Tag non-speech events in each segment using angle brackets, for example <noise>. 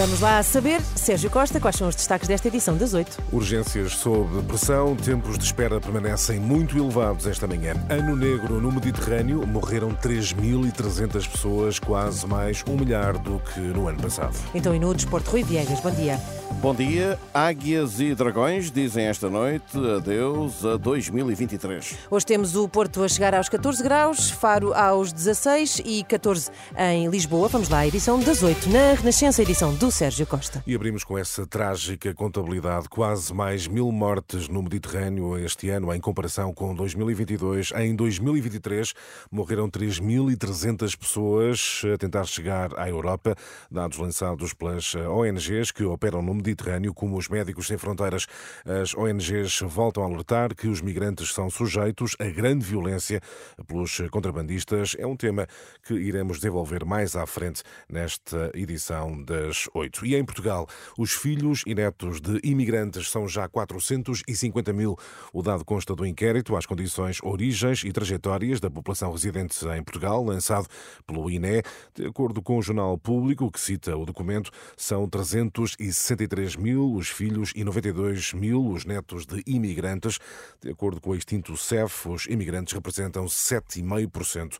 Vamos lá saber, Sérgio Costa, quais são os destaques desta edição das 8. Urgências sob pressão, tempos de espera permanecem muito elevados esta manhã. Ano negro no Mediterrâneo, morreram 3.300 pessoas, quase mais um milhar do que no ano passado. Então, e no Desporto, Rui Viegas, bom dia. Bom dia. Águias e dragões dizem esta noite adeus a 2023. Hoje temos o Porto a chegar aos 14 graus, Faro aos 16 e 14 em Lisboa. Vamos lá, edição das 8, na Renascença, edição do Sérgio Costa. E abrimos com essa trágica contabilidade, quase mais mil mortes no Mediterrâneo este ano, em comparação com 2022. Em 2023 morreram 3.300 pessoas a tentar chegar à Europa, dados lançados pelas ONGs que operam no Mediterrâneo, como os Médicos Sem Fronteiras. As ONGs voltam a alertar que os migrantes são sujeitos a grande violência pelos contrabandistas. É um tema que iremos desenvolver mais à frente nesta edição das E em Portugal, os filhos e netos de imigrantes são já 450 mil. O dado consta do inquérito às condições, origens e trajetórias da população residente em Portugal, lançado pelo INE. De acordo com o Jornal Público, que cita o documento, são 363 mil os filhos e 92 mil os netos de imigrantes. De acordo com o extinto CEF, os imigrantes representam 7,5%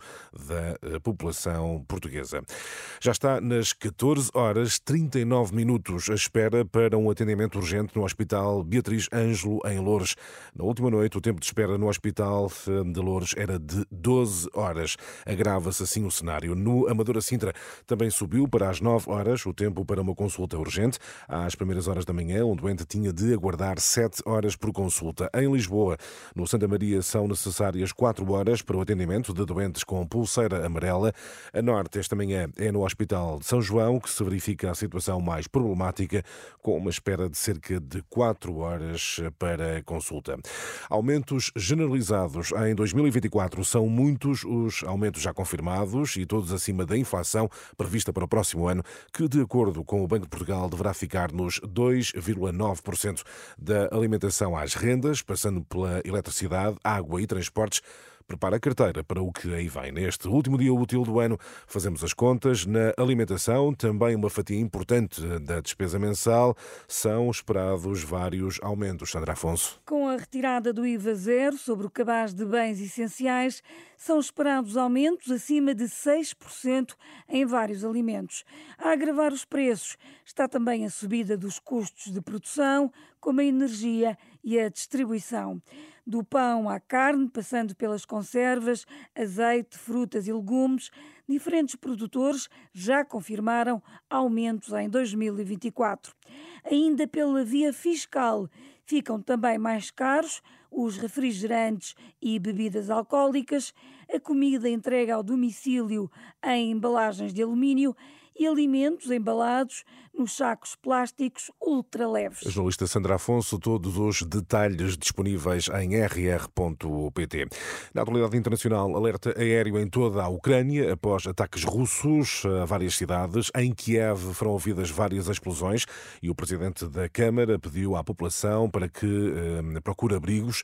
da eh, população portuguesa. Já está nas 14 horas 39 minutos à espera para um atendimento urgente no Hospital Beatriz Ângelo, em Loures. Na última noite, o tempo de espera no Hospital de Loures era de 12 horas. Agrava-se assim o cenário. No Amadora Sintra também subiu para as 9 horas o tempo para uma consulta urgente. Às primeiras horas da manhã, um doente tinha de aguardar 7 horas por consulta. Em Lisboa, no Santa Maria, são necessárias 4 horas para o atendimento de doentes com pulseira amarela. A norte, esta manhã, é no Hospital de São João que se verifica a situação mais problemática, com uma espera de cerca de 4 horas para consulta. Aumentos generalizados em 2024 são muitos os aumentos já confirmados e todos acima da inflação prevista para o próximo ano, que, de acordo com o Banco de Portugal, deverá ficar nos 2,9% da alimentação às rendas, passando pela eletricidade, água e transportes prepara a carteira para o que aí vem. Neste último dia útil do ano, fazemos as contas. Na alimentação, também uma fatia importante da despesa mensal, são esperados vários aumentos. Sandra Afonso. Com a retirada do IVA zero sobre o cabaz de bens essenciais, são esperados aumentos acima de 6% em vários alimentos. A agravar os preços está também a subida dos custos de produção, como a energia e a distribuição do pão à carne, passando pelas conservas, azeite, frutas e legumes, diferentes produtores já confirmaram aumentos em 2024. Ainda pela via fiscal, ficam também mais caros os refrigerantes e bebidas alcoólicas, a comida entregue ao domicílio em embalagens de alumínio e alimentos embalados nos sacos plásticos ultraleves. A jornalista Sandra Afonso, todos os detalhes disponíveis em rr.pt. Na atualidade internacional, alerta aéreo em toda a Ucrânia após ataques russos a várias cidades. Em Kiev foram ouvidas várias explosões e o presidente da Câmara pediu à população para que eh, procure abrigos.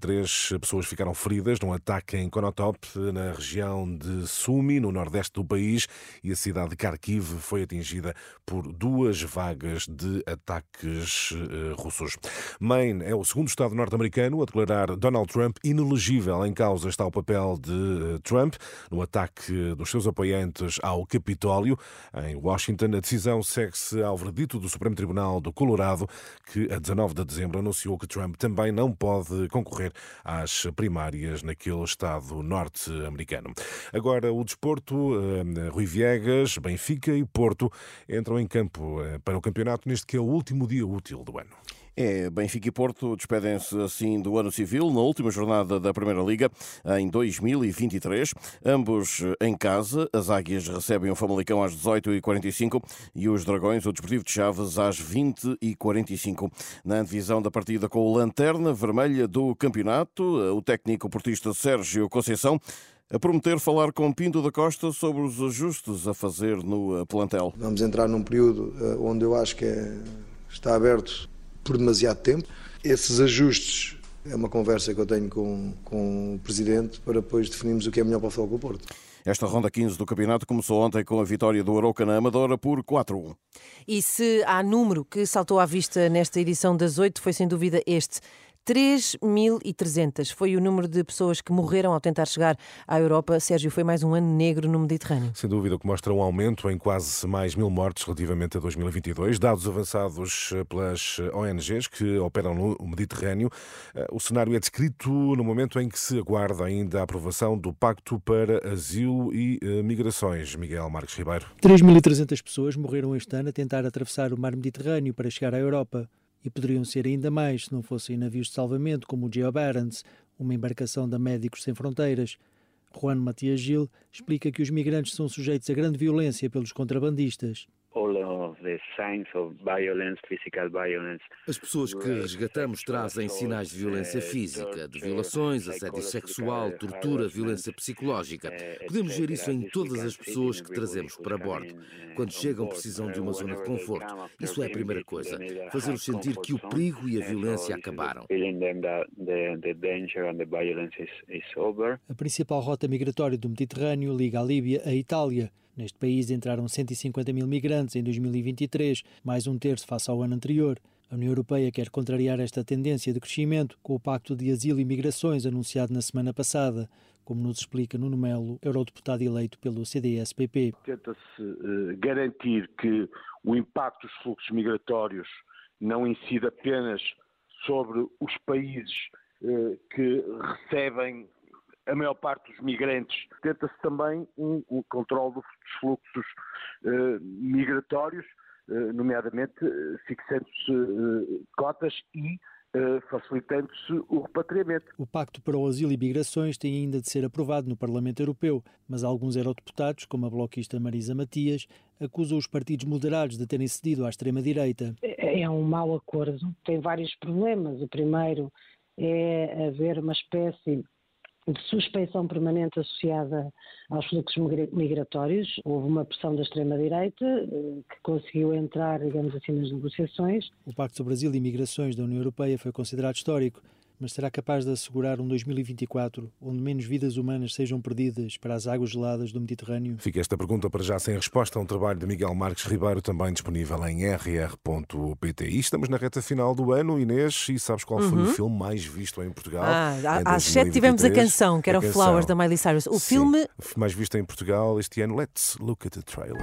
Três pessoas ficaram feridas num ataque em Konotop, na região de Sumi, no nordeste do país, e a cidade de Kharkiv foi atingida por duas vagas de ataques uh, russos. Maine é o segundo Estado norte-americano a declarar Donald Trump inelegível. Em causa está o papel de uh, Trump no ataque dos seus apoiantes ao Capitólio. Em Washington, a decisão segue-se ao verdito do Supremo Tribunal do Colorado, que a 19 de dezembro anunciou que Trump também não pode concorrer às primárias naquele Estado norte-americano. Agora, o desporto, uh, Rui Viegas, Benfica e Porto entram em campo eh, para o campeonato neste que é o último dia útil do ano. É, Benfica e Porto despedem-se assim do ano civil na última jornada da Primeira Liga em 2023. Ambos em casa, as Águias recebem o Famalicão às 18h45 e os Dragões, o Desportivo de Chaves, às 20h45. Na divisão da partida com o Lanterna Vermelha do campeonato, o técnico portista Sérgio Conceição a prometer falar com Pinto da Costa sobre os ajustes a fazer no plantel. Vamos entrar num período onde eu acho que é está aberto por demasiado tempo. Esses ajustes é uma conversa que eu tenho com, com o Presidente para depois definirmos o que é melhor para o Futebol Porto. Esta ronda 15 do campeonato começou ontem com a vitória do Arouca na Amadora por 4-1. E se há número que saltou à vista nesta edição das oito, foi sem dúvida este. 3.300 foi o número de pessoas que morreram ao tentar chegar à Europa. Sérgio, foi mais um ano negro no Mediterrâneo. Sem dúvida, o que mostra um aumento em quase mais mil mortes relativamente a 2022. Dados avançados pelas ONGs que operam no Mediterrâneo. Eh, o cenário é descrito no momento em que se aguarda ainda a aprovação do Pacto para Asilo e eh, Migrações. Miguel Marques Ribeiro. 3.300 pessoas morreram este ano a tentar atravessar o mar Mediterrâneo para chegar à Europa e poderiam ser ainda mais se não fossem navios de salvamento como o Geo Barents, uma embarcação da Médicos Sem Fronteiras. Juan Matias Gil explica que os migrantes são sujeitos a grande violência pelos contrabandistas. As pessoas que resgatamos trazem sinais de violência física, de violações, assédio sexual, tortura, violência psicológica. Podemos ver isso em todas as pessoas que trazemos para bordo. Quando chegam, precisam de uma zona de conforto. Isso é a primeira coisa. Fazer-os sentir que o perigo e a violência acabaram. A principal rota migratória do Mediterrâneo liga a Líbia à Itália. Neste país entraram 150 mil migrantes em 2023, mais um terço face ao ano anterior. A União Europeia quer contrariar esta tendência de crescimento com o Pacto de Asilo e Migrações anunciado na semana passada, como nos explica Nuno Melo, eurodeputado eleito pelo CDS-PP. Tenta-se uh, garantir que o impacto dos fluxos migratórios não incida apenas sobre os países uh, que recebem a maior parte dos migrantes. Tenta-se também um, um controle dos fluxos uh, migratórios, uh, nomeadamente uh, fixando-se cotas e facilitando-se o repatriamento. O Pacto para o Asilo e Migrações tem ainda de ser aprovado no Parlamento Europeu, mas alguns eurodeputados, como a bloquista Marisa Matias, acusam os partidos moderados de terem cedido à extrema-direita. É, é um mau acordo, tem vários problemas. O primeiro é haver uma espécie de suspeição permanente associada aos fluxos migratórios. Houve uma pressão da extrema-direita eh, que conseguiu entrar, digamos assim, nas negociações. O Pacto sobre Brasil e Migrações da União Europeia foi considerado histórico mas será capaz de assegurar um 2024 onde menos vidas humanas sejam perdidas para as águas geladas do Mediterrâneo? Fica esta pergunta para já sem resposta. Um trabalho de Miguel Marques Ribeiro, também disponível em rr.pt. E estamos na reta final do ano, Inês, e sabes qual foi uhum. o filme mais visto em Portugal? Ah, às sete tivemos a canção, que era o Flowers da Miley Cyrus. O Sim, filme. mais visto em Portugal este ano. Let's look at the trailer.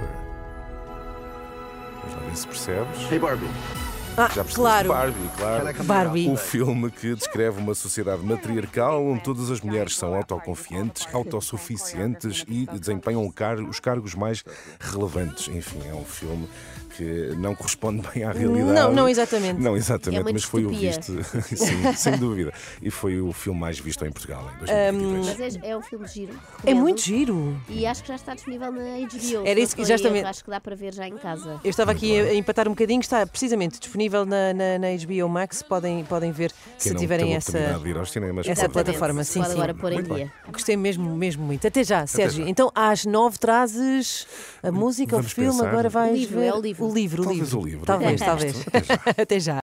Vamos lá ver se percebes. Hey Barbie. Ah, Já claro. Barbie, claro. Barbie. O filme que descreve uma sociedade matriarcal onde todas as mulheres são autoconfiantes, autossuficientes e desempenham os cargos mais relevantes. Enfim, é um filme que não corresponde bem à realidade. Não, não exatamente. Não exatamente, é mas foi o visto, <laughs> sim, sem dúvida. E foi o filme mais visto em Portugal em 2023. Mas é, é um filme giro. É muito giro. E acho que já está disponível na HBO. Era isso que já estava. Acho que dá para ver já em casa. Eu estava aqui a empatar um bocadinho, está precisamente disponível na, na, na HBO Max. Podem, podem ver Quem se tiverem essa, cinemas, essa plataforma. Sim, pode sim. agora pôr em dia. Gostei mesmo, mesmo muito. Até já, Até Sérgio. Já. Então, às nove trazes a música, Vamos o filme, pensar. agora vais o livro, ver é o livro. O livro, Talvez o livro. Talvez, talvez. Até já. <laughs> Até já.